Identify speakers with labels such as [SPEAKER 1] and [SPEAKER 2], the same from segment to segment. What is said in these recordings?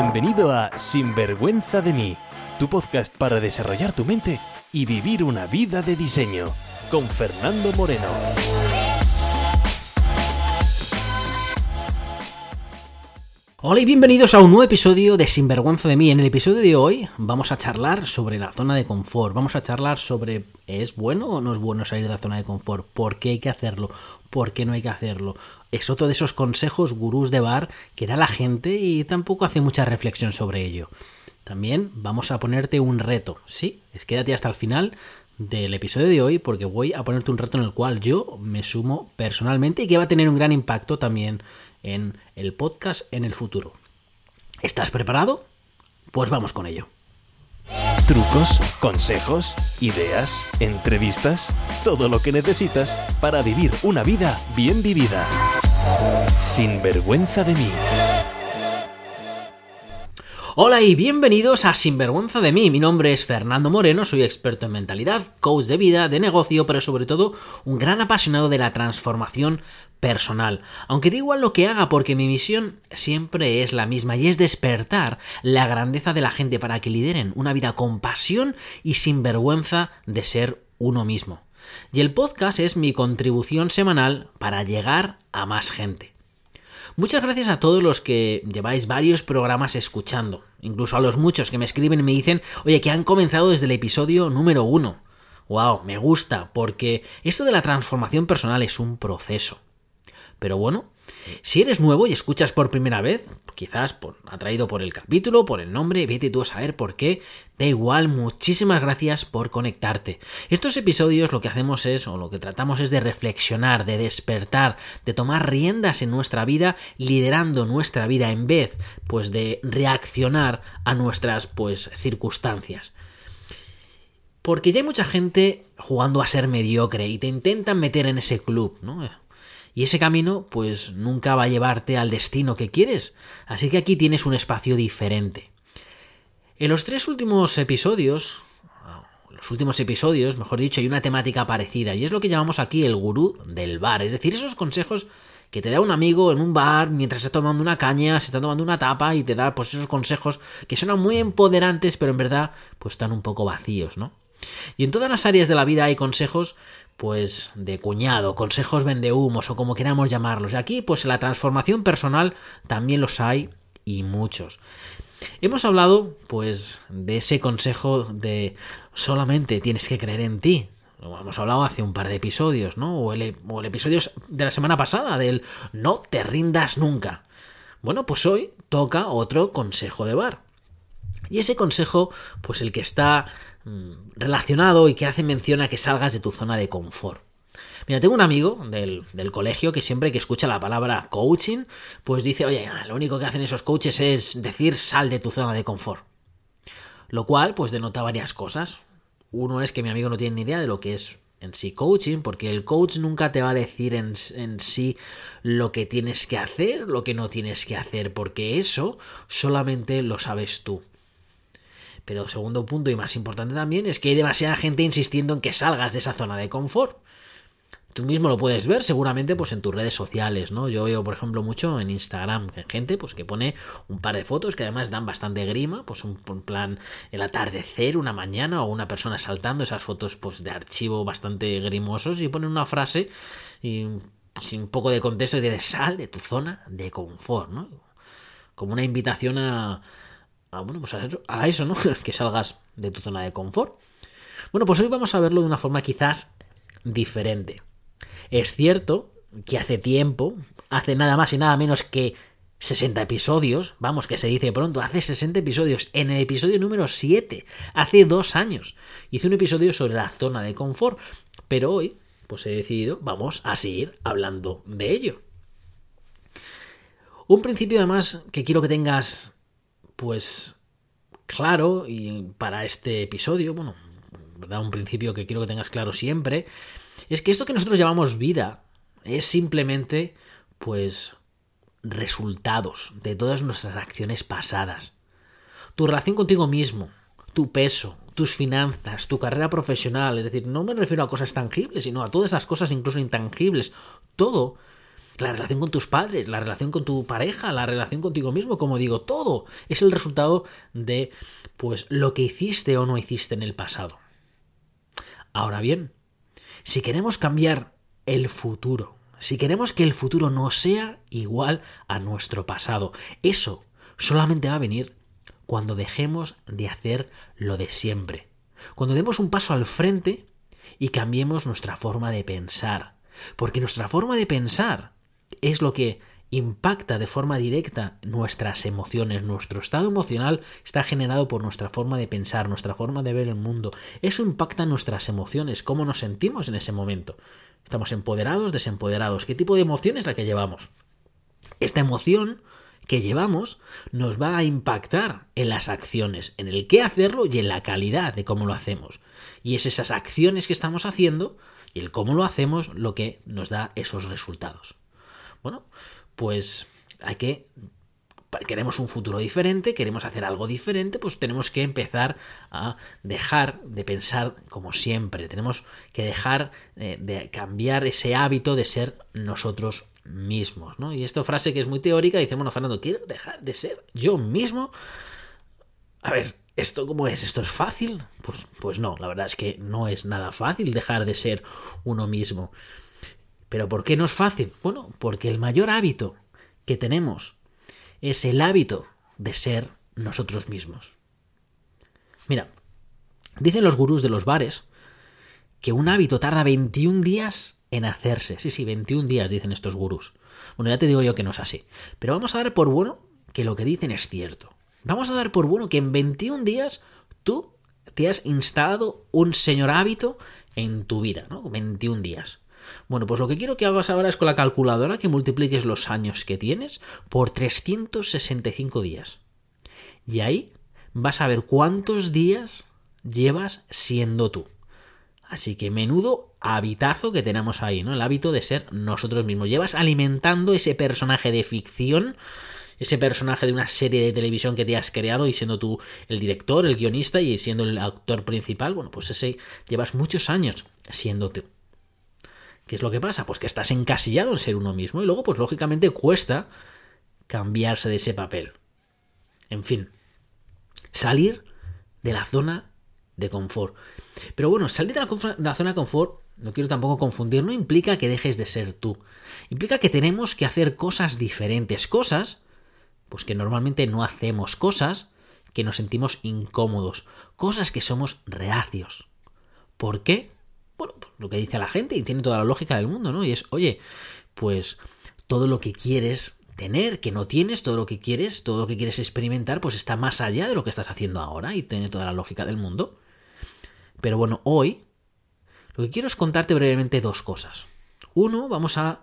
[SPEAKER 1] Bienvenido a Sinvergüenza de mí, tu podcast para desarrollar tu mente y vivir una vida de diseño, con Fernando Moreno.
[SPEAKER 2] Hola y bienvenidos a un nuevo episodio de Sinvergüenza de mí. En el episodio de hoy vamos a charlar sobre la zona de confort. Vamos a charlar sobre ¿es bueno o no es bueno salir de la zona de confort? ¿Por qué hay que hacerlo? ¿Por qué no hay que hacerlo? Es otro de esos consejos gurús de bar que da la gente y tampoco hace mucha reflexión sobre ello. También vamos a ponerte un reto, ¿sí? Quédate hasta el final del episodio de hoy porque voy a ponerte un reto en el cual yo me sumo personalmente y que va a tener un gran impacto también en el podcast en el futuro. ¿Estás preparado? Pues vamos con ello.
[SPEAKER 1] Trucos, consejos, ideas, entrevistas, todo lo que necesitas para vivir una vida bien vivida. Sin vergüenza de mí.
[SPEAKER 2] Hola y bienvenidos a Sinvergüenza de mí. Mi nombre es Fernando Moreno, soy experto en mentalidad, coach de vida, de negocio, pero sobre todo un gran apasionado de la transformación personal. Aunque da igual lo que haga porque mi misión siempre es la misma y es despertar la grandeza de la gente para que lideren una vida con pasión y sin vergüenza de ser uno mismo. Y el podcast es mi contribución semanal para llegar a más gente. Muchas gracias a todos los que lleváis varios programas escuchando, incluso a los muchos que me escriben y me dicen, oye, que han comenzado desde el episodio número uno. Wow, me gusta, porque esto de la transformación personal es un proceso. Pero bueno, si eres nuevo y escuchas por primera vez, quizás por, atraído por el capítulo, por el nombre, vete tú a saber por qué, da igual, muchísimas gracias por conectarte. Estos episodios lo que hacemos es, o lo que tratamos es de reflexionar, de despertar, de tomar riendas en nuestra vida, liderando nuestra vida en vez, pues, de reaccionar a nuestras, pues, circunstancias. Porque ya hay mucha gente jugando a ser mediocre y te intentan meter en ese club, ¿no? Y ese camino, pues nunca va a llevarte al destino que quieres. Así que aquí tienes un espacio diferente. En los tres últimos episodios, los últimos episodios, mejor dicho, hay una temática parecida. Y es lo que llamamos aquí el gurú del bar. Es decir, esos consejos que te da un amigo en un bar mientras está tomando una caña, se está tomando una tapa y te da pues esos consejos que suenan muy empoderantes, pero en verdad pues están un poco vacíos, ¿no? Y en todas las áreas de la vida hay consejos pues de cuñado, consejos vendehumos o como queramos llamarlos. Aquí pues en la transformación personal también los hay y muchos. Hemos hablado pues de ese consejo de solamente tienes que creer en ti. Lo hemos hablado hace un par de episodios, ¿no? O el, o el episodio de la semana pasada del no te rindas nunca. Bueno, pues hoy toca otro consejo de bar. Y ese consejo, pues el que está relacionado y que hace mención a que salgas de tu zona de confort. Mira, tengo un amigo del, colegio que siempre que escucha la palabra coaching, pues dice, oye, lo único que hacen esos coaches es decir sal de tu zona de confort. Lo cual, pues denota varias cosas. Uno es que mi amigo no tiene ni idea de lo que es en sí coaching, porque el coach nunca te va a decir en, en, sí lo que tienes que hacer, lo que no tienes que hacer, porque eso solamente lo sabes tú. Pero segundo punto y más importante también es que hay demasiada gente insistiendo en que salgas de esa zona de confort. Tú mismo lo puedes ver seguramente pues en tus redes sociales, ¿no? Yo veo, por ejemplo, mucho en Instagram gente pues que pone un par de fotos que además dan bastante grima, pues un, plan el atardecer, una mañana o una persona saltando, esas fotos pues de archivo bastante grimosos y ponen una frase y sin un poco de contexto y de sal de tu zona de confort, ¿no? Como una invitación a, Ah, bueno, pues a eso, ¿no? que salgas de tu zona de confort. Bueno, pues hoy vamos a verlo de una forma quizás diferente. Es cierto que hace tiempo, hace nada más y nada menos que 60 episodios, vamos, que se dice pronto, hace 60 episodios, en el episodio número 7, hace dos años, hice un episodio sobre la zona de confort, pero hoy, pues he decidido, vamos a seguir hablando de ello. Un principio además que quiero que tengas pues claro, y para este episodio, bueno, ¿verdad? Un principio que quiero que tengas claro siempre, es que esto que nosotros llamamos vida es simplemente, pues, resultados de todas nuestras acciones pasadas. Tu relación contigo mismo, tu peso, tus finanzas, tu carrera profesional, es decir, no me refiero a cosas tangibles, sino a todas las cosas incluso intangibles, todo la relación con tus padres, la relación con tu pareja, la relación contigo mismo, como digo, todo es el resultado de pues lo que hiciste o no hiciste en el pasado. Ahora bien, si queremos cambiar el futuro, si queremos que el futuro no sea igual a nuestro pasado, eso solamente va a venir cuando dejemos de hacer lo de siempre, cuando demos un paso al frente y cambiemos nuestra forma de pensar, porque nuestra forma de pensar es lo que impacta de forma directa nuestras emociones. Nuestro estado emocional está generado por nuestra forma de pensar, nuestra forma de ver el mundo. Eso impacta nuestras emociones, cómo nos sentimos en ese momento. ¿Estamos empoderados, desempoderados? ¿Qué tipo de emoción es la que llevamos? Esta emoción que llevamos nos va a impactar en las acciones, en el qué hacerlo y en la calidad de cómo lo hacemos. Y es esas acciones que estamos haciendo y el cómo lo hacemos lo que nos da esos resultados. Bueno, pues hay que queremos un futuro diferente, queremos hacer algo diferente, pues tenemos que empezar a dejar de pensar como siempre, tenemos que dejar eh, de cambiar ese hábito de ser nosotros mismos, ¿no? Y esta frase que es muy teórica, dice, bueno, Fernando, quiero dejar de ser yo mismo. A ver, ¿esto cómo es? ¿Esto es fácil? Pues, pues no, la verdad es que no es nada fácil dejar de ser uno mismo. ¿Pero por qué no es fácil? Bueno, porque el mayor hábito que tenemos es el hábito de ser nosotros mismos. Mira, dicen los gurús de los bares que un hábito tarda 21 días en hacerse. Sí, sí, 21 días dicen estos gurús. Bueno, ya te digo yo que no es así. Pero vamos a dar por bueno que lo que dicen es cierto. Vamos a dar por bueno que en 21 días tú te has instalado un señor hábito en tu vida, ¿no? 21 días. Bueno, pues lo que quiero que hagas ahora es con la calculadora que multipliques los años que tienes por 365 días. Y ahí vas a ver cuántos días llevas siendo tú. Así que menudo habitazo que tenemos ahí, ¿no? El hábito de ser nosotros mismos. Llevas alimentando ese personaje de ficción, ese personaje de una serie de televisión que te has creado y siendo tú el director, el guionista y siendo el actor principal, bueno, pues ese llevas muchos años siendo tú. ¿Qué es lo que pasa? Pues que estás encasillado en ser uno mismo y luego pues lógicamente cuesta cambiarse de ese papel. En fin, salir de la zona de confort. Pero bueno, salir de la, zona de confort, no quiero tampoco confundir, no implica que dejes de ser tú. Implica que tenemos que hacer cosas diferentes, cosas, pues que normalmente no hacemos, cosas que nos sentimos incómodos, cosas que somos reacios. ¿Por qué? Bueno, pues, lo que dice la gente y tiene toda la lógica del mundo, ¿no? Y es, oye, pues todo lo que quieres tener, que no tienes, todo lo que quieres, todo lo que quieres experimentar, pues está más allá de lo que estás haciendo ahora y tiene toda la lógica del mundo. Pero bueno, hoy lo que quiero es contarte brevemente dos cosas. Uno, vamos a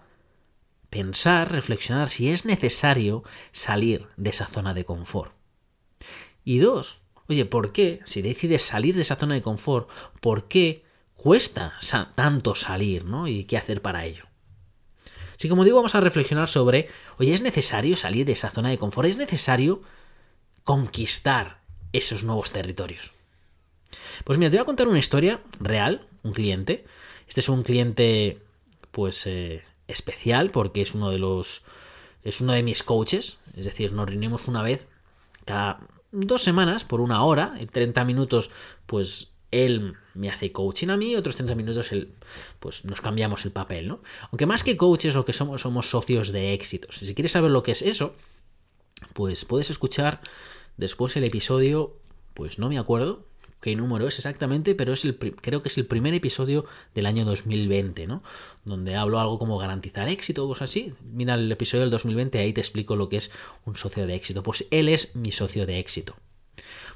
[SPEAKER 2] pensar, reflexionar si es necesario salir de esa zona de confort. Y dos, oye, ¿por qué, si decides salir de esa zona de confort, por qué cuesta tanto salir, ¿no? Y qué hacer para ello. Así como digo, vamos a reflexionar sobre, oye, ¿es necesario salir de esa zona de confort? ¿Es necesario conquistar esos nuevos territorios? Pues mira, te voy a contar una historia real, un cliente. Este es un cliente, pues, eh, especial porque es uno de los... Es uno de mis coaches, es decir, nos reunimos una vez cada dos semanas por una hora, en 30 minutos, pues él me hace coaching a mí, otros 30 minutos él, pues nos cambiamos el papel, ¿no? Aunque más que coaches lo que somos somos socios de éxitos. Si quieres saber lo que es eso, pues puedes escuchar después el episodio, pues no me acuerdo qué número es exactamente, pero es el creo que es el primer episodio del año 2020, ¿no? Donde hablo algo como garantizar éxito o cosas así. Mira el episodio del 2020, ahí te explico lo que es un socio de éxito. Pues él es mi socio de éxito.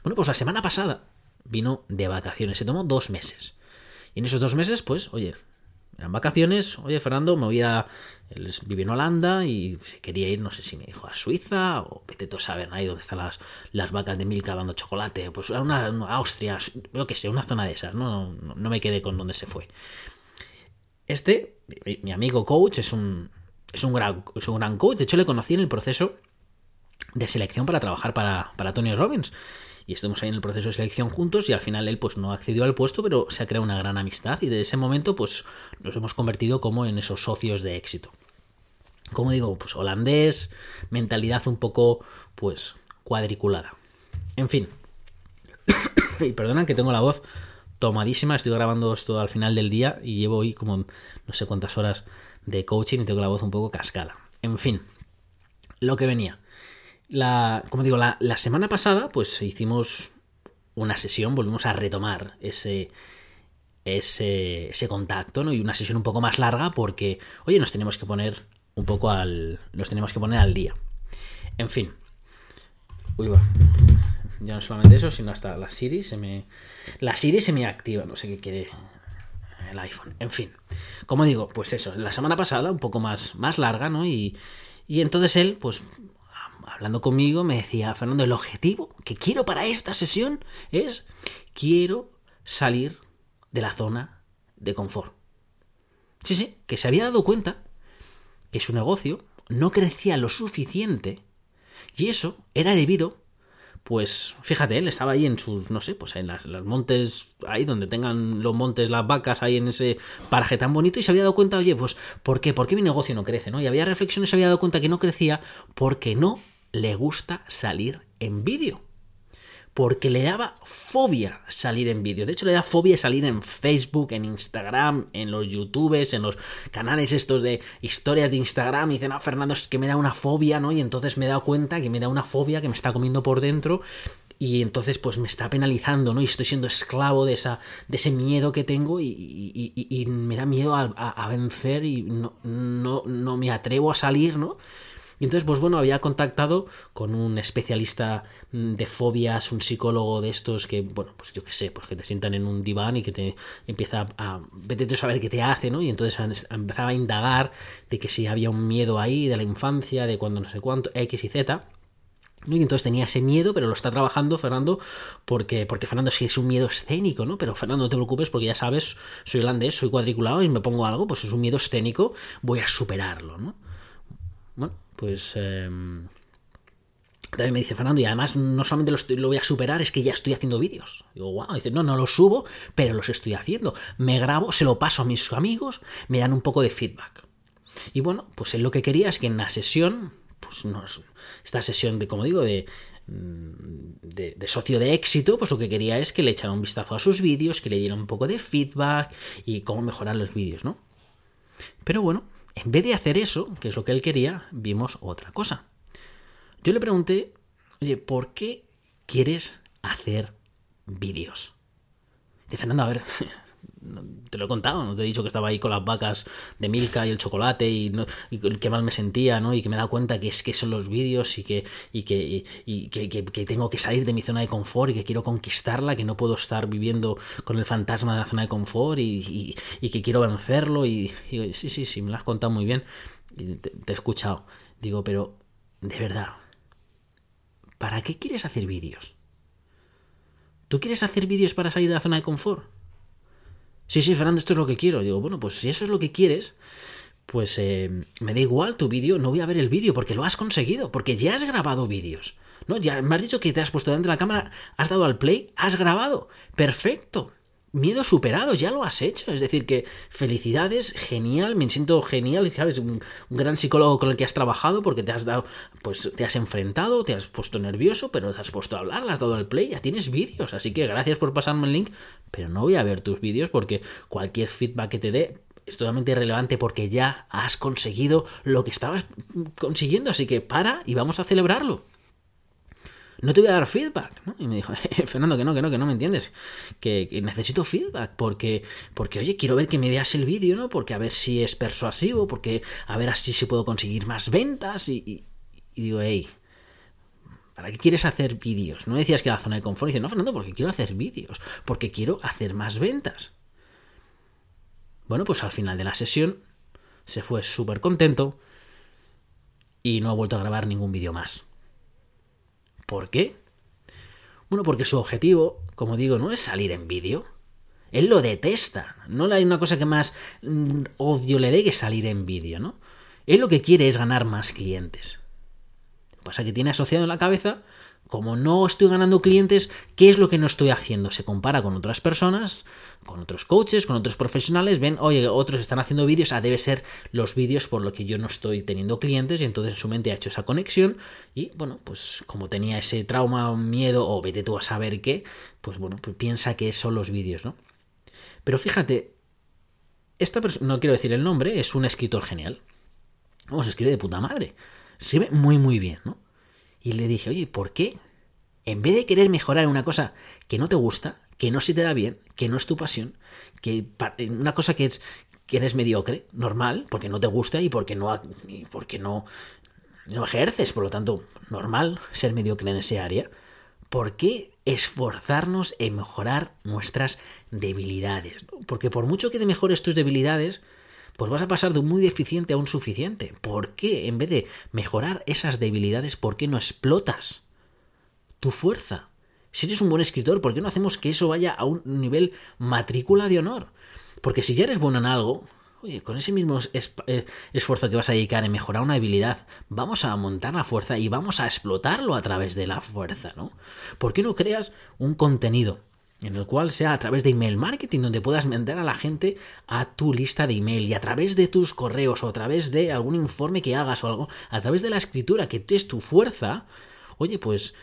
[SPEAKER 2] Bueno, pues la semana pasada vino de vacaciones, se tomó dos meses. Y en esos dos meses, pues, oye, eran vacaciones, oye, Fernando, me voy a... Él en Holanda y quería ir, no sé si me dijo, a Suiza o vete tú a saber ahí donde están las, las vacas de Milka dando chocolate, pues a una, Austria, yo que sé, una zona de esas, ¿no? No, me quedé con dónde se fue. Este, mi, amigo coach, es un, es un, gran, es un gran coach, de hecho le conocí en el proceso de selección para trabajar para, para Tony Robbins y estuvimos ahí en el proceso de selección juntos y al final él pues no accedió al puesto, pero se ha creado una gran amistad y desde ese momento pues nos hemos convertido como en esos socios de éxito. como digo, pues holandés, mentalidad un poco, pues, cuadriculada. En fin. y perdona que tengo la voz tomadísima, estoy grabando esto al final del día y llevo hoy como no sé cuántas horas de coaching y tengo la voz un poco cascada. En fin, lo que venía. La, como digo, la, la semana pasada, pues hicimos una sesión, volvimos a retomar ese, ese, ese contacto, ¿no? Y una sesión un poco más larga porque, oye, nos tenemos que poner un poco al. Nos tenemos que poner al día. En fin. Uy, va. Ya no solamente eso, sino hasta la Siri se me. La Siri se me activa, no sé qué quiere el iPhone. En fin. Como digo, pues eso, la semana pasada, un poco más, más larga, ¿no? Y, y entonces él, pues, hablando conmigo, me decía, Fernando, el objetivo que quiero para esta sesión es. Quiero salir de la zona de confort. Sí, sí, que se había dado cuenta que su negocio no crecía lo suficiente y eso era debido pues fíjate, él estaba ahí en sus, no sé, pues en las, montes, ahí donde tengan los montes, las vacas, ahí en ese paraje tan bonito, y se había dado cuenta, oye, pues, ¿por qué? ¿Por qué mi negocio no crece? ¿no? Y había reflexiones, se había dado cuenta que no crecía porque no le gusta salir en vídeo porque le daba fobia salir en vídeo. De hecho, le da fobia salir en Facebook, en Instagram, en los YouTubes, en los canales estos de historias de Instagram. Y dicen, ah, Fernando, es que me da una fobia, ¿no? Y entonces me he dado cuenta que me da una fobia que me está comiendo por dentro. Y entonces, pues me está penalizando, ¿no? Y estoy siendo esclavo de, esa, de ese miedo que tengo y, me da miedo a, a vencer y no, no, no me atrevo a salir, ¿no? Y entonces, pues bueno, había contactado con un especialista mm, de fobias, un psicólogo de estos que, bueno, pues yo qué sé, pues que te sientan en un diván y que te empieza a, vete a saber qué te hace, ¿no? Y entonces empezaba a indagar de que si había un miedo ahí de la infancia, de cuando no sé cuánto, X y Z. Y entonces tenía ese miedo, pero lo está trabajando Fernando porque, porque Fernando sí es un miedo escénico, ¿no? Pero Fernando, no te preocupes porque ya sabes, soy holandés, soy cuadriculado y me pongo algo, pues es un miedo escénico, voy a superarlo, ¿no? Bueno, pues... Em, también me dice Fernando, y además no solamente lo, voy a superar, es que ya estoy haciendo vídeos. Digo, wow, dice, no, no los subo, pero los estoy haciendo. Me grabo, se lo paso a mis amigos, me dan un poco de feedback. Y bueno, pues él lo que quería es que en la sesión, pues esta sesión de, como digo, de, mm, de, de, socio de éxito, pues lo que quería es que le echara un vistazo a sus vídeos, que le diera un poco de feedback y cómo mejorar los vídeos, ¿no? Pero bueno, en vez de hacer eso, que es lo que él quería, vimos otra cosa. Yo le pregunté, oye, ¿por qué quieres hacer vídeos? Dice Fernando, a ver, te lo he contado, no te he dicho que estaba ahí con las vacas de Milka y el chocolate y, no, que mal me sentía, ¿no? Y que me he dado cuenta que es que son los vídeos y que, tengo que salir de mi zona de confort y que quiero conquistarla, que no puedo estar viviendo con el fantasma de la zona de confort y, que quiero vencerlo. Y, sí, sí, sí, me lo has contado muy bien. Te he escuchado. Digo, pero, de verdad, ¿para qué quieres hacer vídeos? ¿Tú quieres hacer vídeos para salir de la zona de confort? Sí, sí, Fernando, esto es lo que quiero. Digo, bueno, pues si eso es lo que quieres, pues eh, me da igual tu vídeo, no voy a ver el vídeo porque lo has conseguido, porque ya has grabado vídeos. ¿No? Ya me has dicho que te has puesto delante de la cámara, has dado al play, has grabado. Perfecto miedo superado, ya lo has hecho. Es decir, que felicidades, genial, me siento genial, ¿sabes? Un, gran psicólogo con el que has trabajado porque te has dado, pues te has enfrentado, te has puesto nervioso, pero te has puesto a hablar, le has dado el play, ya tienes vídeos. Así que gracias por pasarme el link, pero no voy a ver tus vídeos porque cualquier feedback que te dé es totalmente irrelevante porque ya has conseguido lo que estabas consiguiendo. Así que para y vamos a celebrarlo no te voy a dar feedback. ¿no? Y me dijo, eh, Fernando, que no, que no, que no me entiendes. Que, necesito feedback porque, porque, oye, quiero ver que me veas el vídeo, ¿no? Porque a ver si es persuasivo, porque a ver así si puedo conseguir más ventas. Y, digo, hey, ¿para qué quieres hacer vídeos? No decías que la zona de confort. Y dice, no, Fernando, porque quiero hacer vídeos, porque quiero hacer más ventas. Bueno, pues al final de la sesión se fue súper contento y no ha vuelto a grabar ningún vídeo más. ¿Por qué? Bueno, porque su objetivo, como digo, no es salir en vídeo. Él lo detesta. No hay una cosa que más mm, odio le dé que salir en vídeo, ¿no? Él lo que quiere es ganar más clientes. Lo que pasa es que tiene asociado en la cabeza como no estoy ganando clientes, ¿qué es lo que no estoy haciendo? Se compara con otras personas, con otros coaches, con otros profesionales, ven, oye, otros están haciendo vídeos, ah, debe ser los vídeos por lo que yo no estoy teniendo clientes y entonces su mente ha hecho esa conexión y bueno, pues como tenía ese trauma, miedo o vete tú a saber qué, pues bueno, pues piensa que son los vídeos, ¿no? Pero fíjate, esta persona, no quiero decir el nombre, es un escritor genial. Vamos, escribe de puta madre. Escribe muy, muy bien, ¿no? Y le dije, oye, ¿por qué? En vez de querer mejorar una cosa que no te gusta, que no se te da bien, que no es tu pasión, que una cosa que es que eres mediocre, normal, porque no te gusta y porque no porque no no ejerces, por lo tanto, normal ser mediocre en ese área. ¿Por qué esforzarnos en mejorar nuestras debilidades? Porque por mucho que te mejores tus debilidades, pues vas a pasar de un muy deficiente a un suficiente. ¿Por qué, en vez de mejorar esas debilidades, por qué no explotas tu fuerza? Si eres un buen escritor, ¿por qué no hacemos que eso vaya a un nivel matrícula de honor? Porque si ya eres bueno en algo, oye, con ese mismo eh, esfuerzo que vas a dedicar en mejorar una habilidad, vamos a montar la fuerza y vamos a explotarlo a través de la fuerza, ¿no? ¿Por qué no creas un contenido en el cual sea a través de email marketing, donde puedas mandar a la gente a tu lista de email y a través de tus correos o a través de algún informe que hagas o algo, a través de la escritura que es tu fuerza, oye, pues,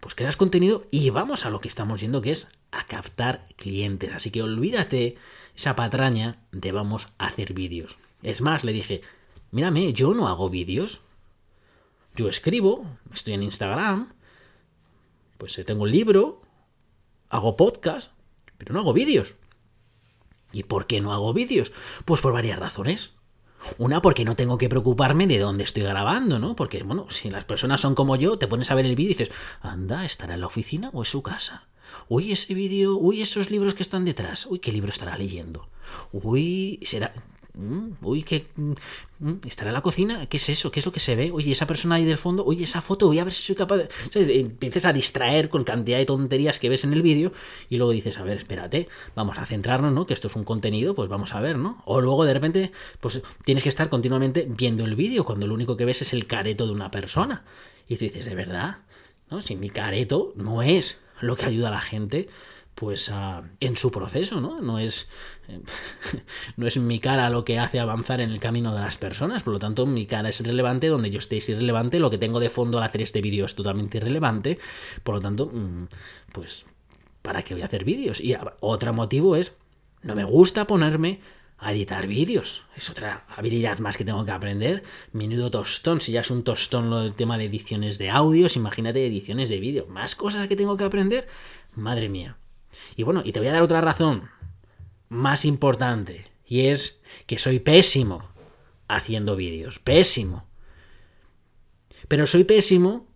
[SPEAKER 2] pues creas contenido y vamos a lo que estamos yendo, que es a captar clientes. Así que olvídate esa patraña de vamos a hacer vídeos. Es más, le dije, mírame, yo no hago vídeos. Yo escribo, estoy en Instagram, pues eh, tengo un libro, hago podcast, pero no hago vídeos. ¿Y por qué no hago vídeos? Pues por varias razones. Una, porque no tengo que preocuparme de dónde estoy grabando, ¿no? Porque, bueno, si las personas son como yo, te pones a ver el vídeo y dices, anda, ¿estará en la oficina o en su casa? Uy, ese vídeo, uy, esos libros que están detrás, uy, ¿qué libro estará leyendo? Uy, será, Mm, uy, ¿qué? Mm, mm, ¿Estará en la cocina? ¿Qué es eso? ¿Qué es lo que se ve? Oye, esa persona ahí del fondo, oye, esa foto, voy a ver si soy capaz de... Empiezas a distraer con cantidad de tonterías que ves en el vídeo y luego dices, a ver, espérate, vamos a centrarnos, ¿no? Que esto es un contenido, pues vamos a ver, ¿no? O luego de repente, pues tienes que estar continuamente viendo el vídeo cuando lo único que ves es el careto de una persona. Y tú dices, ¿de verdad? ¿No? Si mi careto no es lo que ayuda a la gente, pues en su proceso, ¿no? No es, no es mi cara lo que hace avanzar en el camino de las personas, por lo tanto mi cara es irrelevante, donde yo esté es irrelevante, lo que tengo de fondo al hacer este vídeo es totalmente irrelevante, por lo tanto, mm, pues, ¿para qué voy a hacer vídeos? Y otro motivo es, no me gusta ponerme a editar vídeos. Es otra habilidad más que tengo que aprender. Menudo tostón. Si ya es un tostón lo del tema de ediciones de audios, imagínate ediciones de vídeo. Más cosas que tengo que aprender. Madre mía. Y bueno, y te voy a dar otra razón más importante, y es que soy pésimo haciendo vídeos, pésimo. Pero soy pésimo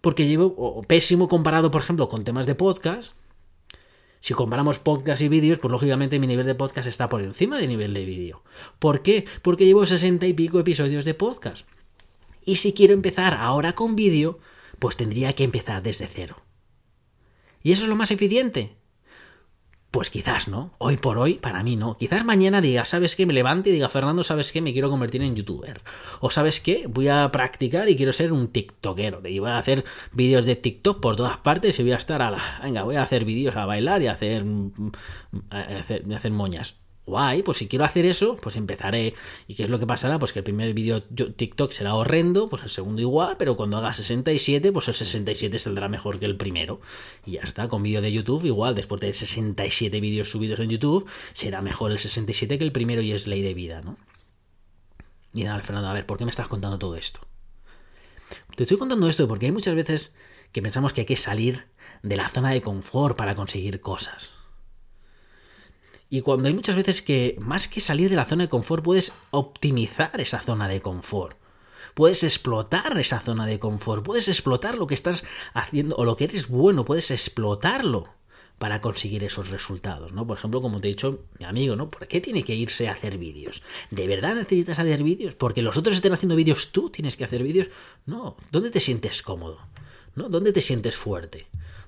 [SPEAKER 2] porque llevo, pésimo comparado, por ejemplo, con temas de podcast. Si comparamos podcast y vídeos, pues lógicamente mi nivel de podcast está por encima del nivel de vídeo. ¿Por qué? Porque llevo sesenta y pico episodios de podcast. Y si quiero empezar ahora con vídeo, pues tendría que empezar desde cero. ¿Y eso es lo más eficiente? Pues quizás no. Hoy por hoy, para mí no. Quizás mañana diga, ¿sabes qué? Me levante y diga, Fernando, ¿sabes qué? Me quiero convertir en youtuber. O ¿sabes qué? Voy a practicar y quiero ser un tiktokero. Y voy a hacer vídeos de TikTok por todas partes y voy a estar a la... Venga, voy a hacer vídeos a bailar y a hacer, hacer, a hacer moñas guay, pues si quiero hacer eso, pues empezaré. ¿Y qué es lo que pasará? Pues que el primer vídeo TikTok será horrendo, pues el segundo igual, pero cuando haga 67, pues el 67 saldrá mejor que el primero. Y ya está, con vídeo de YouTube igual, después de 67 vídeos subidos en YouTube, será mejor el 67 que el primero y es ley de vida, ¿no? Y nada, Fernando, a ver, ¿por qué me estás contando todo esto? Te estoy contando esto porque hay muchas veces que pensamos que hay que salir de la zona de confort para conseguir cosas. Y cuando hay muchas veces que más que salir de la zona de confort, puedes optimizar esa zona de confort. Puedes explotar esa zona de confort, puedes explotar lo que estás haciendo o lo que eres bueno, puedes explotarlo para conseguir esos resultados, ¿no? Por ejemplo, como te he dicho, mi amigo, ¿no? ¿Por qué tiene que irse a hacer vídeos? ¿De verdad necesitas hacer vídeos? Porque los otros estén haciendo vídeos, tú tienes que hacer vídeos. No, ¿dónde te sientes cómodo? ¿No? ¿Dónde te sientes fuerte?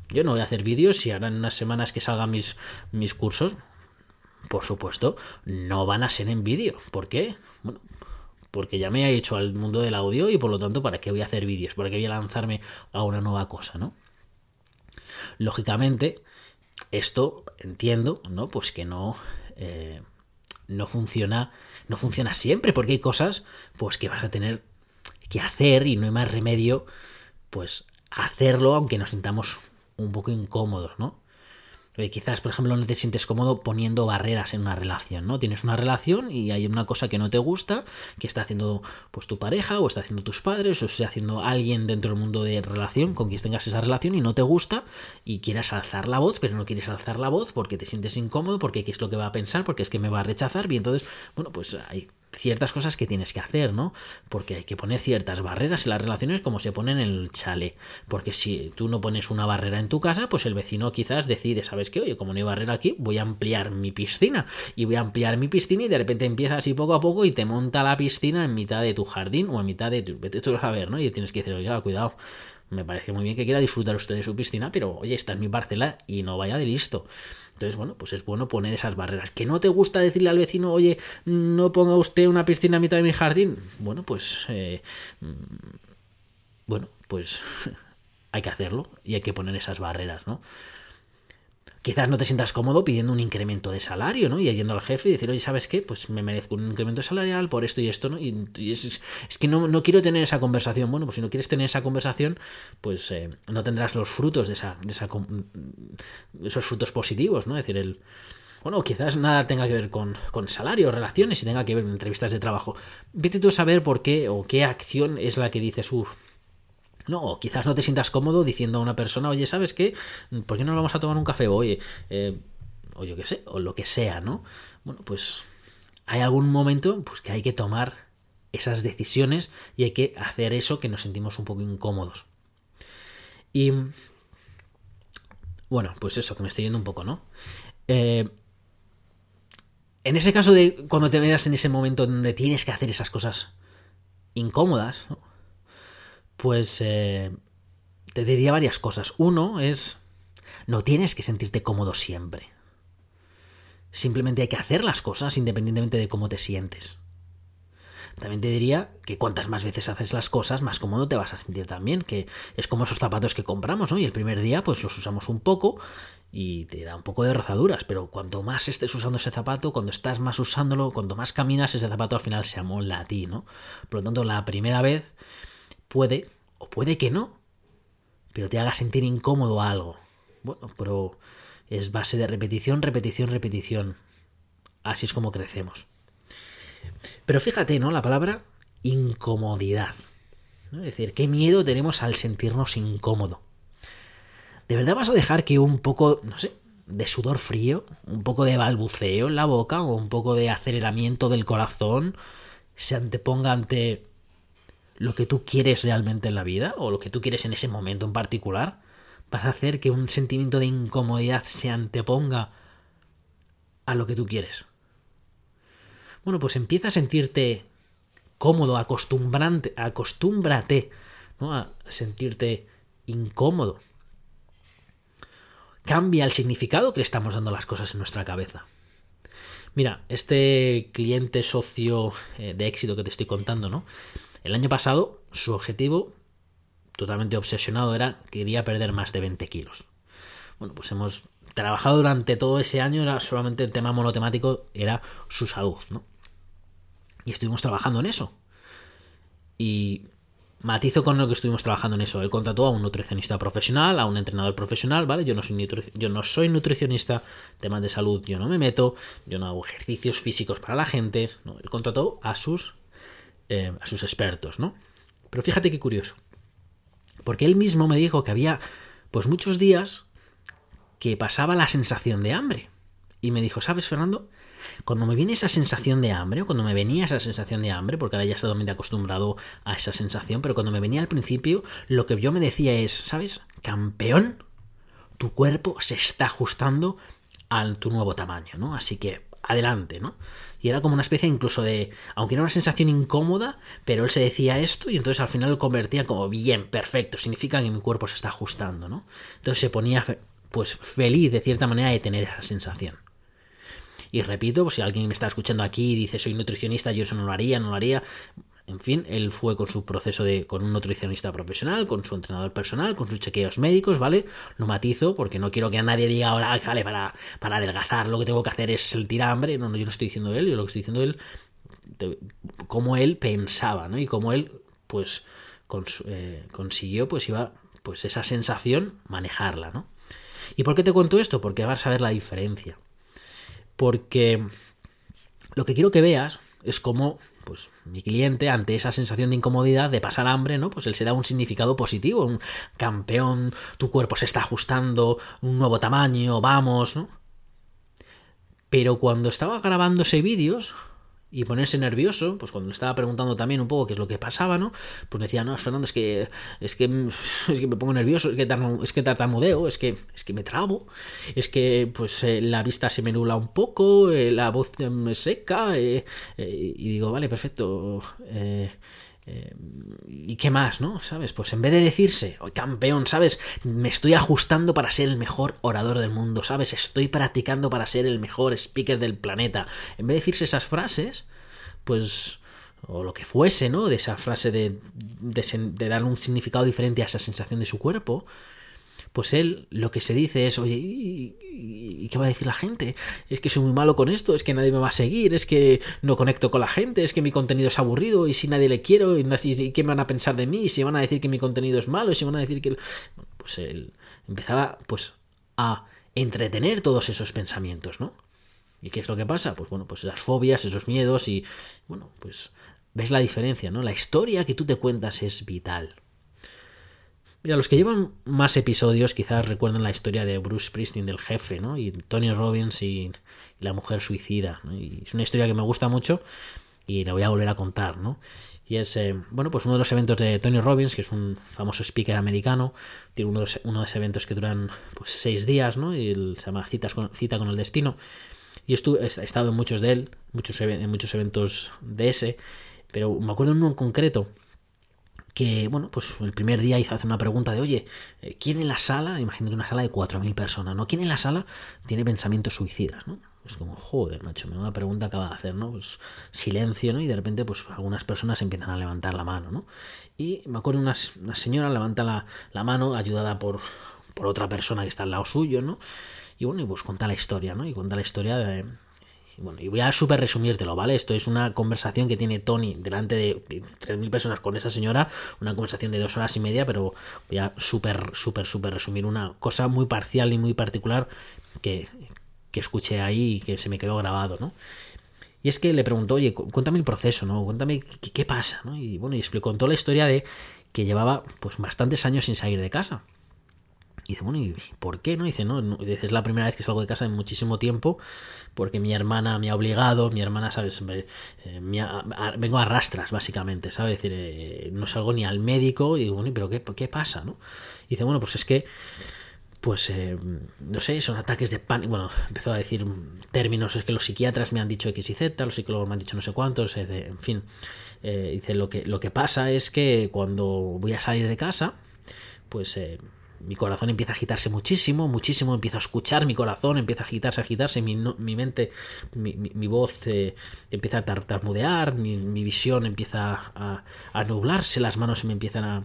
[SPEAKER 2] Yo no voy a hacer vídeos si ahora en unas semanas que salgan mis, mis cursos, por supuesto, no van a ser en vídeo. ¿Por qué? Bueno, porque ya me he hecho al mundo del audio y por lo tanto, ¿para qué voy a hacer vídeos? ¿Para qué voy a lanzarme a una nueva cosa, no? Lógicamente, esto entiendo, ¿no? Pues que no, eh, no funciona, no funciona siempre, porque hay cosas, pues que vas a tener que hacer y no hay más remedio, pues hacerlo aunque nos sintamos un poco incómodos, ¿no? Quizás, por ejemplo, no te sientes cómodo poniendo barreras en una relación, ¿no? Tienes una relación y hay una cosa que no te gusta, que está haciendo pues tu pareja, o está haciendo tus padres, o está haciendo alguien dentro del mundo de relación con quien tengas esa relación y no te gusta y quieras alzar la voz, pero no quieres alzar la voz porque te sientes incómodo, porque qué es lo que va a pensar, porque es que me va a rechazar, y entonces, bueno, pues hay ciertas cosas que tienes que hacer, ¿no? Porque hay que poner ciertas barreras en las relaciones como se ponen en el chale. Porque si tú no pones una barrera en tu casa, pues el vecino quizás decide, ¿sabes qué? Oye, como no hay barrera aquí, voy a ampliar mi piscina. Y voy a ampliar mi piscina y de repente empieza así poco a poco y te monta la piscina en mitad de tu jardín o en mitad de tu... Vete tú a ver, ¿no? Y tienes que decir, oiga, cuidado. Me parece muy bien que quiera disfrutar usted de su piscina, pero oye, está en mi parcela y no vaya de listo. Entonces, bueno, pues es bueno poner esas barreras. ¿Que no te gusta decirle al vecino, oye, no ponga usted una piscina a mitad de mi jardín? Bueno, pues... Eh, mm, bueno, pues hay que hacerlo y hay que poner esas barreras, ¿no? Quizás no te sientas cómodo pidiendo un incremento de salario, ¿no? Y yendo al jefe y decir, oye, ¿sabes qué? Pues me merezco un incremento salarial por esto y esto, ¿no? Y, es, que no, quiero tener esa conversación. Bueno, pues si no quieres tener esa conversación, pues eh, no tendrás los frutos de, esa, de esa, esos frutos positivos, ¿no? Es decir, el... Bueno, quizás nada tenga que ver con, con salario, relaciones y tenga que ver con entrevistas de trabajo. Vete tú a saber por qué o qué acción es la que dices, uff, no, quizás no te sientas cómodo diciendo a una persona, oye, ¿sabes qué? ¿Por qué no vamos a tomar un café? Oye, eh, o yo qué sé, o lo que sea, ¿no? Bueno, pues hay algún momento pues, que hay que tomar esas decisiones y hay que hacer eso que nos sentimos un poco incómodos. Y bueno, pues eso, que me estoy yendo un poco, ¿no? Eh, en ese caso de cuando te veas en ese momento donde tienes que hacer esas cosas incómodas, ¿no? Pues eh, te diría varias cosas. Uno es, no tienes que sentirte cómodo siempre. Simplemente hay que hacer las cosas independientemente de cómo te sientes. También te diría que cuantas más veces haces las cosas, más cómodo te vas a sentir también, que es como esos zapatos que compramos, ¿no? Y el primer día pues los usamos un poco y te da un poco de rozaduras, pero cuanto más estés usando ese zapato, cuando estás más usándolo, cuanto más caminas, ese zapato al final se amolda a ti, ¿no? Por lo tanto, la primera vez puede, o puede que no, pero te haga sentir incómodo algo. Bueno, pero es base de repetición, repetición, repetición. Así es como crecemos. Pero fíjate, ¿no? La palabra incomodidad. Es decir, qué miedo tenemos al sentirnos incómodo. ¿De verdad vas a dejar que un poco, no sé, de sudor frío, un poco de balbuceo en la boca o un poco de aceleramiento del corazón se anteponga ante lo que tú quieres realmente en la vida o lo que tú quieres en ese momento en particular, vas a hacer que un sentimiento de incomodidad se anteponga a lo que tú quieres. Bueno, pues empieza a sentirte cómodo, acostumbrante, acostúmbrate ¿no? a sentirte incómodo. Cambia el significado que le estamos dando las cosas en nuestra cabeza. Mira, este cliente socio eh, de éxito que te estoy contando, ¿no? El año pasado, su objetivo, totalmente obsesionado, era que quería perder más de 20 kilos. Bueno, pues hemos trabajado durante todo ese año, era solamente el tema monotemático, era su salud, ¿no? Y estuvimos trabajando en eso. Y matizo con lo que estuvimos trabajando en eso. Él contrató a un nutricionista profesional, a un entrenador profesional, ¿vale? Yo no soy, yo no soy nutricionista, temas de salud yo no me meto, yo no hago ejercicios físicos para la gente. No, él contrató a sus eh, a sus expertos, ¿no? Pero fíjate qué curioso. Porque él mismo me dijo que había, pues muchos días que pasaba la sensación de hambre. Y me dijo, ¿sabes, Fernando? Cuando me viene esa sensación de hambre, o cuando me venía esa sensación de hambre, porque ahora ya estoy totalmente acostumbrado a esa sensación, pero cuando me venía al principio, lo que yo me decía es, ¿sabes? Campeón, tu cuerpo se está ajustando a tu nuevo tamaño, ¿no? Así que adelante, ¿no? Y era como una especie incluso de, aunque era una sensación incómoda, pero él se decía esto y entonces al final lo convertía como bien, perfecto, significa que mi cuerpo se está ajustando, ¿no? Entonces se ponía pues feliz de cierta manera de tener esa sensación. Y repito, pues si alguien me está escuchando aquí y dice soy nutricionista, yo eso no lo haría, no lo haría. En fin, él fue con su proceso de con un nutricionista profesional, con su entrenador personal, con sus chequeos médicos, ¿vale? Lo matizo porque no quiero que a nadie diga ahora, vale, para, para adelgazar lo que tengo que hacer es el tirambre. No, no, yo no estoy diciendo él, yo lo que estoy diciendo él, cómo él pensaba, ¿no? Y cómo él, pues, eh, consiguió, pues iba, pues esa sensación, manejarla, ¿no? ¿Y por qué te cuento esto? Porque vas a ver la diferencia. Porque lo que quiero que veas es cómo pues mi cliente ante esa sensación de incomodidad de pasar hambre, ¿no? Pues él se da un significado positivo, un campeón, tu cuerpo se está ajustando, un nuevo tamaño, vamos, ¿no? Pero cuando estaba grabándose vídeos, y ponerse nervioso, pues cuando le estaba preguntando también un poco qué es lo que pasaba, ¿no? Pues decía, no, Fernando, es que, es que, es que me pongo nervioso, es que, es que tartamudeo, es que, es que me trabo, es que, pues, eh, la vista se me nula un poco, eh, la voz me seca, eh, y digo, vale, perfecto, ¿Y qué más, no? ¿Sabes? Pues en vez de decirse, oh, campeón, ¿sabes? Me estoy ajustando para ser el mejor orador del mundo, ¿sabes? Estoy practicando para ser el mejor speaker del planeta. En vez de decirse esas frases, pues o lo que fuese, ¿no? De esa frase de, de, de, dar un significado diferente a esa sensación de su cuerpo, pues él lo que se dice es, oye, ¿y, qué va a decir la gente? Es que soy muy malo con esto, es que nadie me va a seguir, es que no conecto con la gente, es que mi contenido es aburrido y si nadie le quiero, y, qué van a pensar de mí, si van a decir que mi contenido es malo, y si van a decir que... pues él empezaba pues a entretener todos esos pensamientos, ¿no? ¿Y qué es lo que pasa? Pues bueno, pues esas fobias, esos miedos y bueno, pues ves la diferencia, ¿no? La historia que tú te cuentas es vital. Mira, los que llevan más episodios quizás recuerden la historia de Bruce Springsteen, del jefe, ¿no? Y Tony Robbins y, la mujer suicida. Y es una historia que me gusta mucho y la voy a volver a contar, ¿no? Y es, eh, bueno, pues uno de los eventos de Tony Robbins, que es un famoso speaker americano, tiene uno de, los, uno de esos eventos que duran pues seis días, ¿no? Y se llama Citas Cita con el Destino. Y estuve, he estado en muchos de él, muchos, en muchos eventos de ese, pero me acuerdo en uno en concreto que, bueno, pues el primer día hizo hace una pregunta de, oye, eh, ¿quién en la sala, imagínate una sala de 4.000 personas, ¿no? ¿Quién en la sala tiene pensamientos suicidas, ¿no? Es como, joder, macho, una pregunta acaba de hacer, ¿no? Pues silencio, ¿no? Y de repente, pues algunas personas empiezan a levantar la mano, ¿no? Y me acuerdo una, una señora levanta la, la, mano ayudada por, por otra persona que está al lado suyo, ¿no? Y bueno, y pues cuenta la historia, ¿no? Y cuenta la historia de, bueno, y voy a súper resumírtelo, ¿vale? Esto es una conversación que tiene Tony delante de 3.000 personas con esa señora, una conversación de dos horas y media, pero voy a súper, súper, súper resumir una cosa muy parcial y muy particular que, que escuché ahí y que se me quedó grabado, ¿no? Y es que le preguntó, oye, cuéntame el proceso, ¿no? Cuéntame qué, qué pasa, ¿no? Y bueno, y explicó toda la historia de que llevaba pues bastantes años sin salir de casa y dice, bueno, ¿y por qué? No dice, no, es la primera vez que salgo de casa en muchísimo tiempo, porque mi hermana me ha obligado, mi hermana, ¿sabes? Eh, vengo a rastras, básicamente, ¿sabes? decir, eh, no salgo ni al médico, y bueno, ¿pero qué, qué pasa, no? Y dice, bueno, pues es que, pues, eh, no sé, son ataques de pánico, bueno, empezó a decir términos, es que los psiquiatras me han dicho X y Z, los psicólogos me han dicho no sé cuántos, en fin, dice, lo que, lo que pasa es que cuando voy a salir de casa, pues mi corazón empieza a agitarse muchísimo, muchísimo, empiezo a escuchar mi corazón, empieza a agitarse, a agitarse, mi, mi mente, mi, voz eh, empieza a tartamudear, mi, visión empieza a, nublarse, las manos se me empiezan a,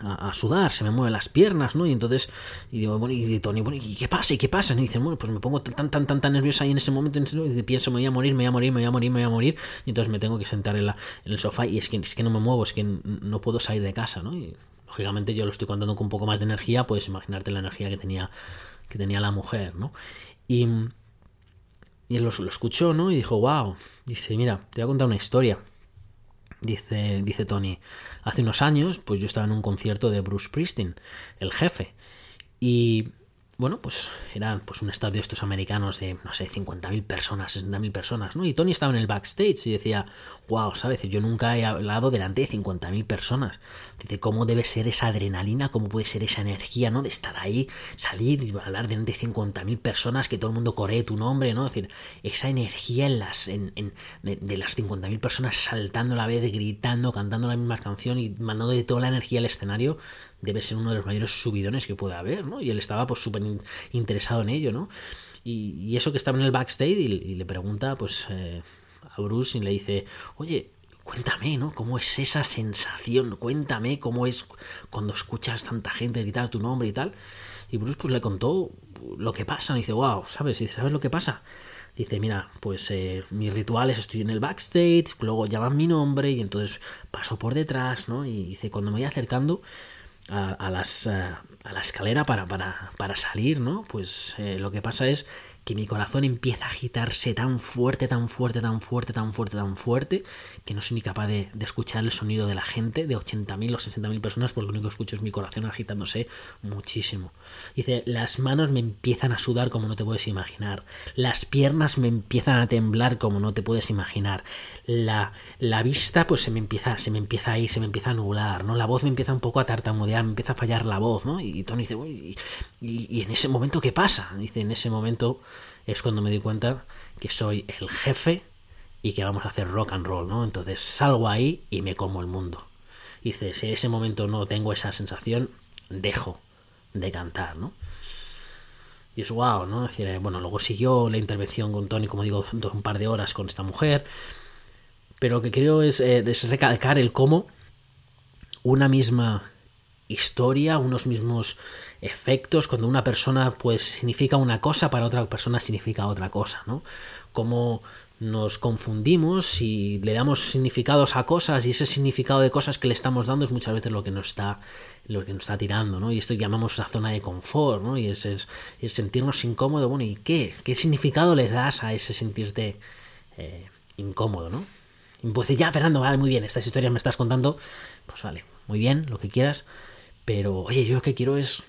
[SPEAKER 2] a, sudar, se me mueven las piernas, ¿no? Y entonces, y digo, bueno, y Tony, bueno, ¿y qué pasa? ¿Y qué pasa? Y dicen, bueno, pues me pongo tan, tan, tan, tan nerviosa ahí en ese momento, y pienso, me voy a morir, me voy a morir, me voy a morir, me voy a morir, y entonces me tengo que sentar en, la, en el sofá, y es que, es que no me muevo, es que no puedo salir de casa, ¿no? Y, lógicamente yo lo estoy contando con un poco más de energía, puedes imaginarte la energía que tenía, que tenía la mujer, ¿no? Y, y él lo, escuchó, ¿no? Y dijo, wow, dice, mira, te voy a contar una historia. Dice, dice Tony, hace unos años, pues yo estaba en un concierto de Bruce Springsteen, el jefe, y bueno, pues eran pues un estadio de estos americanos de, no sé, 50.000 personas, 60.000 personas, ¿no? Y Tony estaba en el backstage y decía, wow, ¿sabes? Yo nunca he hablado delante de 50.000 personas. Dice, ¿cómo debe ser esa adrenalina? ¿Cómo puede ser esa energía, ¿no? De estar ahí, salir y hablar delante de 50.000 personas, que todo el mundo coree tu nombre, ¿no? Es decir, esa energía en las, en, en, de, de, las 50.000 personas saltando a la vez, gritando, cantando la misma canción y mandando de toda la energía al escenario, debe ser uno de los mayores subidones que puede haber, ¿no? Y él estaba pues súper interesado en ello, ¿no? Y, eso que estaba en el backstage y, le pregunta pues eh, a Bruce y le dice, oye, cuéntame, ¿no? ¿Cómo es esa sensación? Cuéntame cómo es cuando escuchas tanta gente gritar tu nombre y tal. Y Bruce pues le contó lo que pasa. Y dice, wow, ¿sabes? Y dice, ¿sabes lo que pasa? Dice, mira, pues eh, mis rituales estoy en el backstage, luego llaman mi nombre y entonces paso por detrás, ¿no? Y dice, cuando me voy acercando a, las, eh, a la escalera para, para, para salir, ¿no? Pues eh, lo que pasa es que mi corazón empieza a agitarse tan fuerte, tan fuerte, tan fuerte, tan fuerte, tan fuerte, que no soy ni capaz de, escuchar el sonido de la gente, de 80.000 o 60.000 personas, porque lo único que escucho es mi corazón agitándose muchísimo. Dice, las manos me empiezan a sudar como no te puedes imaginar, las piernas me empiezan a temblar como no te puedes imaginar, la, la vista pues se me empieza, se me empieza a ir, se me empieza a nublar, ¿no? La voz me empieza un poco a tartamudear, me empieza a fallar la voz, ¿no? Y Tony dice, y, y en ese momento, ¿qué pasa? Dice, en ese momento es cuando me di cuenta que soy el jefe y que vamos a hacer rock and roll, ¿no? Entonces salgo ahí y me como el mundo. Dice, si en ese momento no tengo esa sensación, dejo de cantar, ¿no? Y es wow, ¿no? Decir, eh, bueno, luego siguió la intervención con Tony, como digo, un par de horas con esta mujer. Pero lo que creo es, eh, es recalcar el cómo una misma historia, unos mismos efectos, cuando una persona pues significa una cosa, para otra persona significa otra cosa, ¿no? Como nos confundimos y le damos significados a cosas y ese significado de cosas que le estamos dando es muchas veces lo que nos está lo que nos está tirando, ¿no? Y esto llamamos la zona de confort, ¿no? Y es, es, sentirnos incómodos, bueno, ¿y qué? ¿Qué significado le das a ese sentirte eh, incómodo, ¿no? Y pues ya, Fernando, vale, muy bien, estas historias me estás contando, pues vale, muy bien, lo que quieras, pero, oye, yo lo que quiero es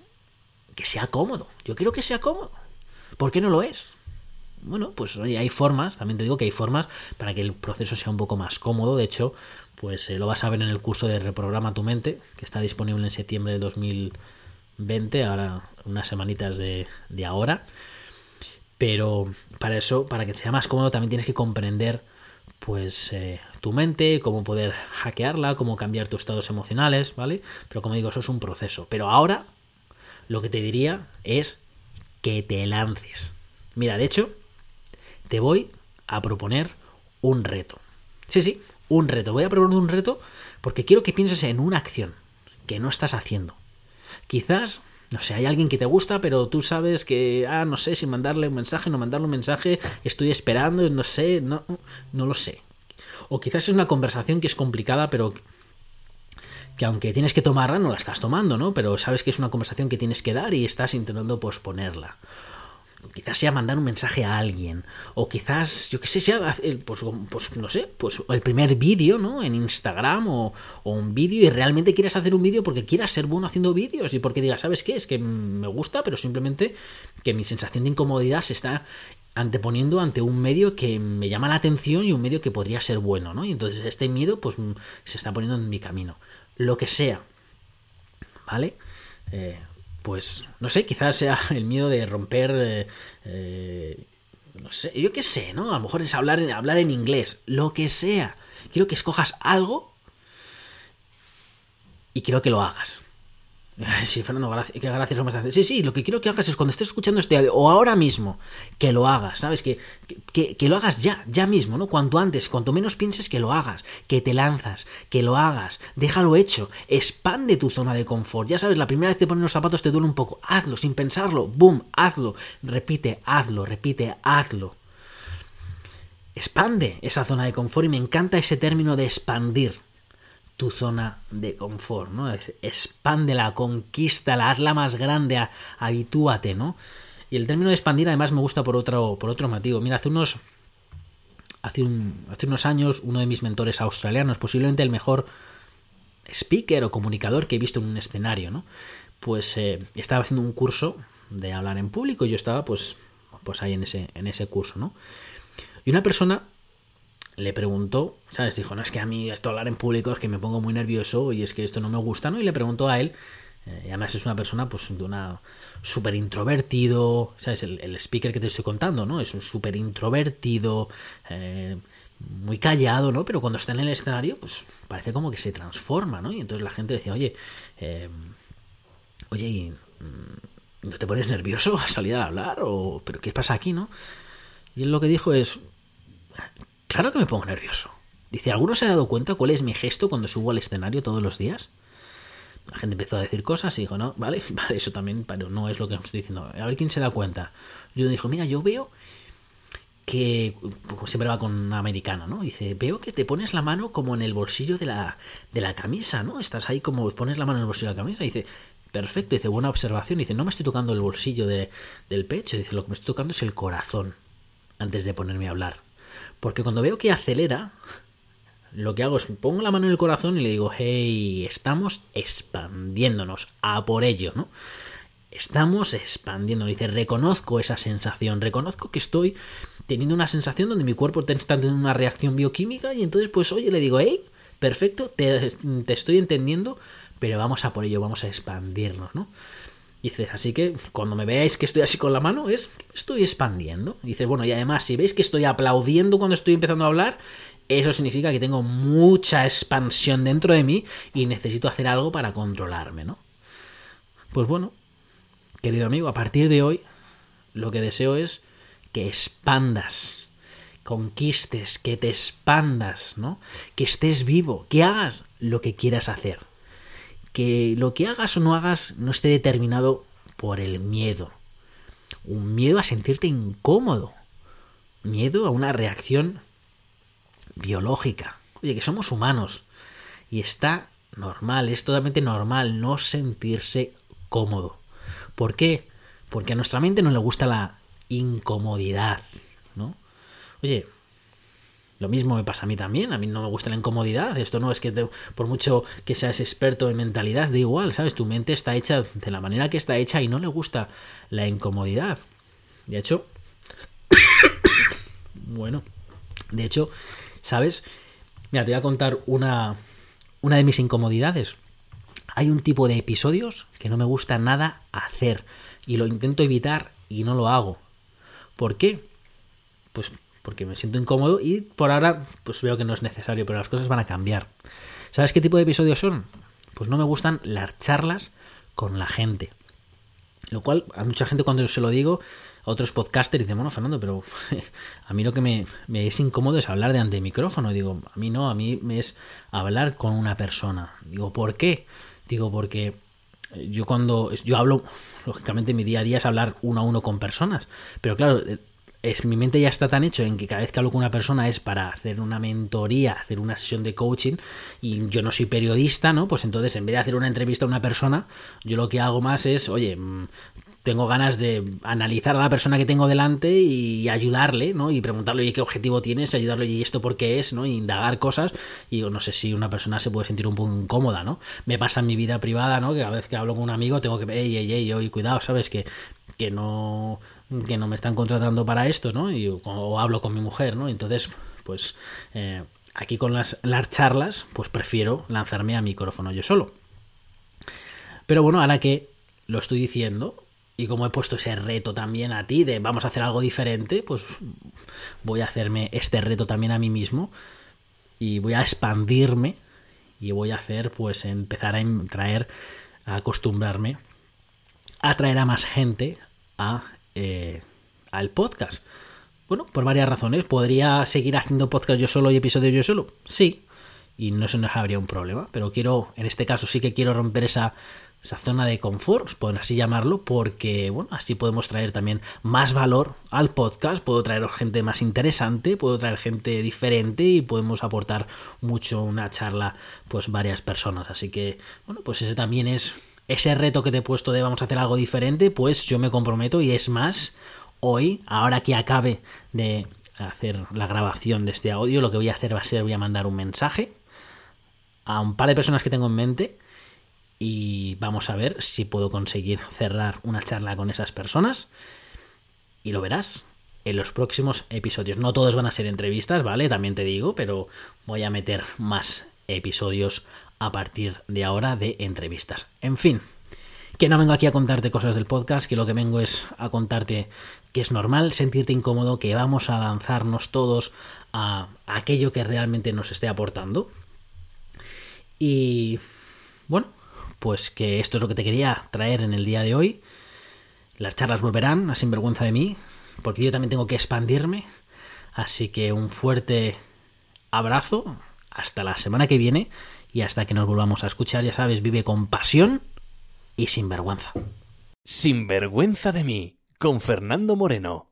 [SPEAKER 2] que sea cómodo. Yo quiero que sea cómodo. ¿Por qué no lo es? Bueno, pues oye, hay formas, también te digo que hay formas para que el proceso sea un poco más cómodo. De hecho, pues eh, lo vas a ver en el curso de Reprograma tu mente, que está disponible en septiembre de 2020, ahora unas semanitas de, ahora. Pero para eso, para que sea más cómodo, también tienes que comprender pues eh, tu mente, cómo poder hackearla, cómo cambiar tus estados emocionales, ¿vale? Pero como digo, eso es un proceso. Pero ahora lo que te diría es que te lances. Mira, de hecho, te voy a proponer un reto. Sí, sí, un reto. Voy a proponer un reto porque quiero que pienses en una acción que no estás haciendo. Quizás no sé, hay alguien que te gusta, pero tú sabes que, ah, no sé si mandarle un mensaje, no mandarle un mensaje, estoy esperando, no sé, no, no lo sé. O quizás es una conversación que es complicada, pero que aunque tienes que tomarla, no la estás tomando, ¿no? Pero sabes que es una conversación que tienes que dar y estás intentando posponerla quizás sea mandar un mensaje a alguien, o quizás, yo qué sé, sea, pues, pues no sé, pues el primer vídeo, ¿no? En Instagram o, un vídeo y realmente quieres hacer un vídeo porque quieras ser bueno haciendo vídeos y porque digas, ¿sabes qué? Es que me gusta, pero simplemente que mi sensación de incomodidad se está anteponiendo ante un medio que me llama la atención y un medio que podría ser bueno, ¿no? Y entonces este miedo, pues, se está poniendo en mi camino. Lo que sea, ¿vale? Eh, pues no sé, quizás sea el miedo de romper, eh, eh, no sé, yo qué sé, ¿no? A lo mejor es hablar, hablar en inglés, lo que sea. Quiero que escojas algo y quiero que lo hagas. Sí, Fernando, qué gracias lo más Sí, sí, lo que quiero que hagas es cuando estés escuchando este audio, o ahora mismo, que lo hagas, ¿sabes? Que, que, lo hagas ya, ya mismo, ¿no? Cuanto antes, cuanto menos pienses que lo hagas, que te lanzas, que lo hagas, déjalo hecho, expande tu zona de confort. Ya sabes, la primera vez que te pones los zapatos te duele un poco, hazlo sin pensarlo, boom, hazlo, repite, hazlo, repite, hazlo. Expande esa zona de confort y me encanta ese término de expandir tu zona de confort, ¿no? Expándela, conquístala, hazla más grande, habitúate, ¿no? Y el término de expandir además me gusta por otro, por otro motivo. Mira, hace unos, hace, un, hace unos años uno de mis mentores australianos, posiblemente el mejor speaker o comunicador que he visto en un escenario, ¿no? Pues eh, estaba haciendo un curso de hablar en público y yo estaba pues, pues ahí en ese, en ese curso, ¿no? Y una persona le preguntó, ¿sabes? Dijo, no, es que a mí esto hablar en público es que me pongo muy nervioso y es que esto no me gusta, ¿no? Y le preguntó a él, eh, y además es una persona, pues, de una súper introvertido, ¿sabes? El, speaker que te estoy contando, ¿no? Es un súper introvertido, eh, muy callado, ¿no? Pero cuando está en el escenario, pues parece como que se transforma, ¿no? Y entonces la gente decía, oye, eh, oye, mm, ¿no te pones nervioso a salir a hablar? O, ¿Pero qué pasa aquí, no? Y él lo que dijo es, claro que me pongo nervioso. Dice, ¿alguno se ha dado cuenta cuál es mi gesto cuando subo al escenario todos los días? La gente empezó a decir cosas y dijo, no, vale, vale, eso también, pero no es lo que estoy diciendo. A ver quién se da cuenta. Yo dijo, mira, yo veo que siempre va con una americana, ¿no? Dice, veo que te pones la mano como en el bolsillo de la, de la camisa, ¿no? Estás ahí como pones la mano en el bolsillo de la camisa. Dice, perfecto, dice, buena observación. Dice, no me estoy tocando el bolsillo de, del pecho. Dice, lo que me estoy tocando es el corazón antes de ponerme a hablar. Porque cuando veo que acelera, lo que hago es pongo la mano en el corazón y le digo, hey, estamos expandiéndonos, a por ello, ¿no? Estamos expandiendo. Dice, reconozco esa sensación, reconozco que estoy teniendo una sensación donde mi cuerpo está teniendo una reacción bioquímica y entonces pues oye, le digo, hey, perfecto, te, estoy entendiendo, pero vamos a por ello, vamos a expandirnos, ¿no? Dice, así que cuando me veáis que estoy así con la mano, es estoy expandiendo. Dice, bueno, y además, si veis que estoy aplaudiendo cuando estoy empezando a hablar, eso significa que tengo mucha expansión dentro de mí y necesito hacer algo para controlarme, ¿no? Pues bueno, querido amigo, a partir de hoy lo que deseo es que expandas, conquistes, que te expandas, ¿no? Que estés vivo, que hagas lo que quieras hacer. Que lo que hagas o no hagas no esté determinado por el miedo. Un miedo a sentirte incómodo. Miedo a una reacción biológica. Oye, que somos humanos. Y está normal, es totalmente normal no sentirse cómodo. ¿Por qué? Porque a nuestra mente no le gusta la incomodidad, ¿no? Oye, lo mismo me pasa a mí también, a mí no me gusta la incomodidad, esto no es que por mucho que seas experto en mentalidad, da igual, ¿sabes? Tu mente está hecha de la manera que está hecha y no le gusta la incomodidad. De hecho, bueno, de hecho, ¿sabes? Mira, te voy a contar una, una de mis incomodidades hay un tipo de episodios que no me gusta nada hacer y lo intento evitar y no lo hago. ¿Por qué? Pues porque me siento incómodo y por ahora pues veo que no es necesario, pero las cosas van a cambiar. ¿Sabes qué tipo de episodios son? Pues no me gustan las charlas con la gente. Lo cual a mucha gente cuando se lo digo, a otros podcasters dicen, bueno, Fernando, pero a mí lo que me, me, es incómodo es hablar de ante micrófono. Digo, a mí no, a mí me es hablar con una persona. Digo, ¿por qué? Digo, porque yo cuando yo hablo, lógicamente mi día a día es hablar uno a uno con personas, pero claro, es, mi mente ya está tan hecho en que cada vez que hablo con una persona es para hacer una mentoría, hacer una sesión de coaching y yo no soy periodista, ¿no? Pues entonces en vez de hacer una entrevista a una persona, yo lo que hago más es, oye, mm, tengo ganas de analizar a la persona que tengo delante y ayudarle, ¿no? Y preguntarle, oye, ¿qué objetivo tienes? Ayudarle, y esto por qué es, ¿no? Y indagar cosas. Y no sé si una persona se puede sentir un poco incómoda, ¿no? Me pasa en mi vida privada, ¿no? Que a veces que hablo con un amigo tengo que, ey, ey, ey, oye, cuidado, ¿sabes? Que, que no que no me están contratando para esto, ¿no? Y, o, hablo con mi mujer, ¿no? Entonces, pues eh, aquí con las, las charlas, pues prefiero lanzarme a micrófono yo solo. Pero bueno, ahora que lo estoy diciendo, y como he puesto ese reto también a ti de vamos a hacer algo diferente, pues voy a hacerme este reto también a mí mismo y voy a expandirme y voy a hacer pues empezar a traer, a acostumbrarme a traer a más gente a eh, al podcast. Bueno, por varias razones. ¿Podría seguir haciendo podcast yo solo y episodios yo solo? Sí. Y no se nos habría un problema. Pero quiero, en este caso sí que quiero romper esa esa zona de confort, pueden así llamarlo, porque bueno, así podemos traer también más valor al podcast, puedo traer gente más interesante, puedo traer gente diferente y podemos aportar mucho una charla, pues varias personas. Así que, bueno, pues ese también es ese reto que te he puesto de vamos a hacer algo diferente, pues yo me comprometo y es más, hoy, ahora que acabe de hacer la grabación de este audio, lo que voy a hacer va a ser, voy a mandar un mensaje a un par de personas que tengo en mente y vamos a ver si puedo conseguir cerrar una charla con esas personas y lo verás en los próximos episodios. No todos van a ser entrevistas, ¿vale? También te digo, pero voy a meter más episodios a partir de ahora de entrevistas. En fin, que no vengo aquí a contarte cosas del podcast, que lo que vengo es a contarte que es normal sentirte incómodo, que vamos a lanzarnos todos a aquello que realmente nos esté aportando. Y bueno, pues que esto es lo que te quería traer en el día de hoy. Las charlas volverán a sinvergüenza de mí, porque yo también tengo que expandirme. Así que un fuerte abrazo, hasta la semana que viene y hasta que nos volvamos a escuchar, ya sabes, vive con pasión y sin vergüenza.
[SPEAKER 1] Sin vergüenza de mí, con Fernando Moreno.